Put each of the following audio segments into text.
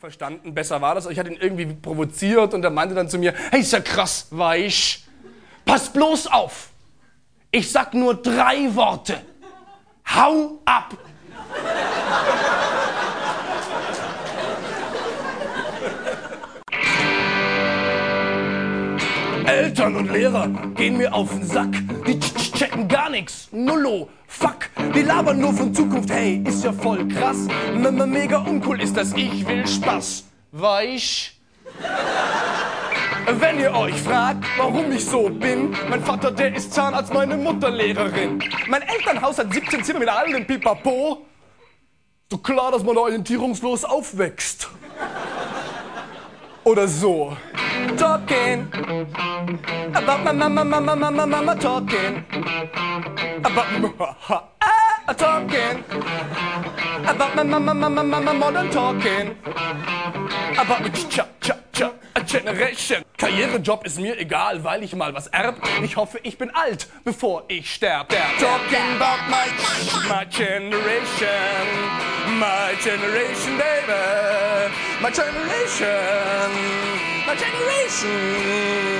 verstanden. Besser war das. Ich hatte ihn irgendwie provoziert und er meinte dann zu mir, hey, ist ja krass, weich. Pass bloß auf. Ich sag nur drei Worte. Hau ab. Eltern und Lehrer gehen mir auf den Sack. Die checken gar nix. Nullo. Fuck. Die labern nur von Zukunft. Hey, ist ja voll krass. M Mega uncool ist das. Ich will Spaß. Weich. Wenn ihr euch fragt, warum ich so bin, mein Vater, der ist Zahnarzt, meine Mutter Lehrerin. Mein Elternhaus hat 17 Zimmer mit allem Pipapo. So klar, dass man orientierungslos aufwächst. Oder so. Talking about my mama, mama, mama, mama talking about ah, talking about my mama, mama, mama, modern talking about me cha cha cha generation. Karrierejob ist mir egal, weil ich mal was erb. Ich hoffe, ich bin alt, bevor ich sterb. Talking about my my generation, my generation, baby, my generation, my generation.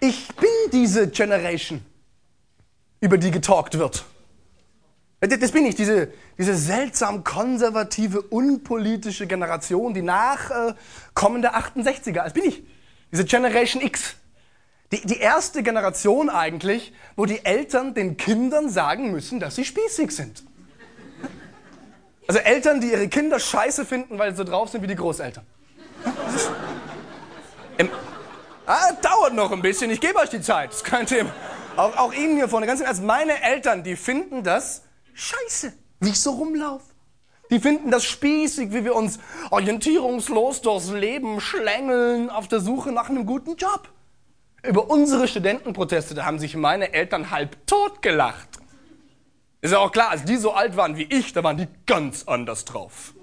Ich bin diese Generation, über die getalkt wird. Das bin ich, diese, diese seltsam konservative, unpolitische Generation, die nachkommende äh, 68er. Das bin ich, diese Generation X. Die, die erste Generation eigentlich, wo die Eltern den Kindern sagen müssen, dass sie spießig sind. Also Eltern, die ihre Kinder scheiße finden, weil sie so drauf sind wie die Großeltern. Im, Ah, dauert noch ein bisschen, ich gebe euch die Zeit, das ist kein Thema. Auch, auch Ihnen hier vorne, ganz ernst, meine Eltern, die finden das scheiße, ich so rumlaufe. Die finden das spießig, wie wir uns orientierungslos durchs Leben schlängeln auf der Suche nach einem guten Job. Über unsere Studentenproteste, da haben sich meine Eltern halb tot gelacht. Ist ja auch klar, als die so alt waren wie ich, da waren die ganz anders drauf.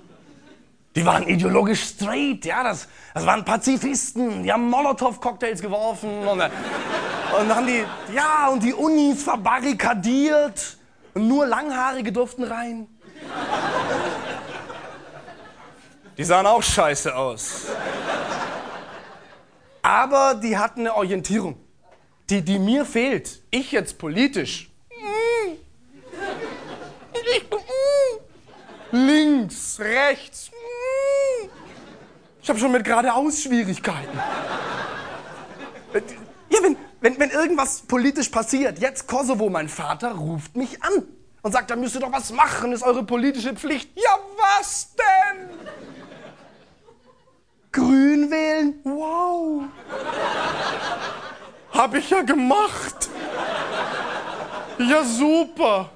Die waren ideologisch straight, ja, das, das waren Pazifisten, die haben Molotow-Cocktails geworfen und, und haben die, ja, und die Unis verbarrikadiert und nur Langhaarige durften rein. Die sahen auch scheiße aus. Aber die hatten eine Orientierung, die, die mir fehlt. Ich jetzt politisch. Links, rechts, ich habe schon mit geradeaus Schwierigkeiten. Wenn, wenn, irgendwas politisch passiert, jetzt Kosovo, mein Vater ruft mich an und sagt, da müsst ihr doch was machen, ist eure politische Pflicht. Ja, was denn? Grün wählen? Wow. Hab ich ja gemacht. Ja, super.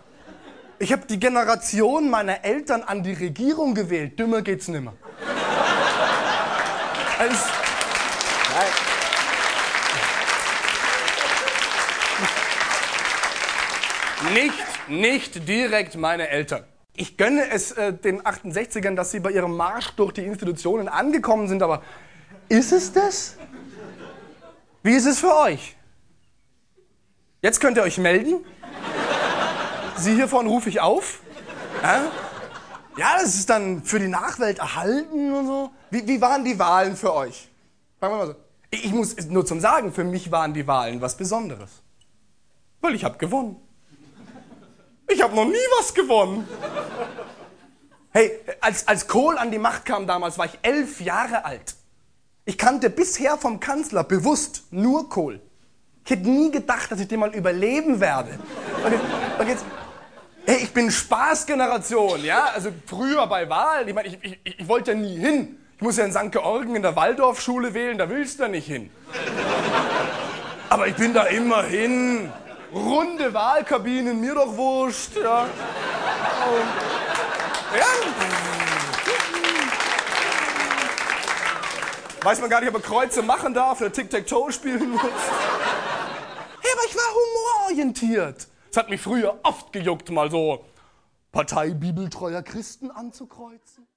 Ich habe die Generation meiner Eltern an die Regierung gewählt. Dümmer geht's nimmer. Es, nicht, nicht direkt meine Eltern. Ich gönne es äh, den 68ern, dass sie bei ihrem Marsch durch die Institutionen angekommen sind, aber ist es das? Wie ist es für euch? Jetzt könnt ihr euch melden. Sie hier vorne rufe ich auf. Ja? Ja, das ist dann für die Nachwelt erhalten und so. Wie, wie waren die Wahlen für euch? Fangen wir mal so. Ich muss nur zum Sagen, für mich waren die Wahlen was Besonderes. Weil ich habe gewonnen. Ich habe noch nie was gewonnen. Hey, als, als Kohl an die Macht kam damals, war ich elf Jahre alt. Ich kannte bisher vom Kanzler bewusst nur Kohl. Ich hätte nie gedacht, dass ich den mal überleben werde. Und jetzt, und jetzt Hey, ich bin Spaßgeneration, ja? Also früher bei Wahlen, ich meine, ich, ich, ich wollte ja nie hin. Ich muss ja in St. Georgen in der Waldorfschule wählen, da willst du ja nicht hin. Aber ich bin da immer hin. Runde Wahlkabinen, mir doch wurscht, ja. Ja. Weiß man gar nicht, ob man Kreuze machen darf oder Tic-Tac-Toe spielen muss. Hey, aber ich war humororientiert. Es hat mich früher oft gejuckt, mal so Partei bibeltreuer Christen anzukreuzen.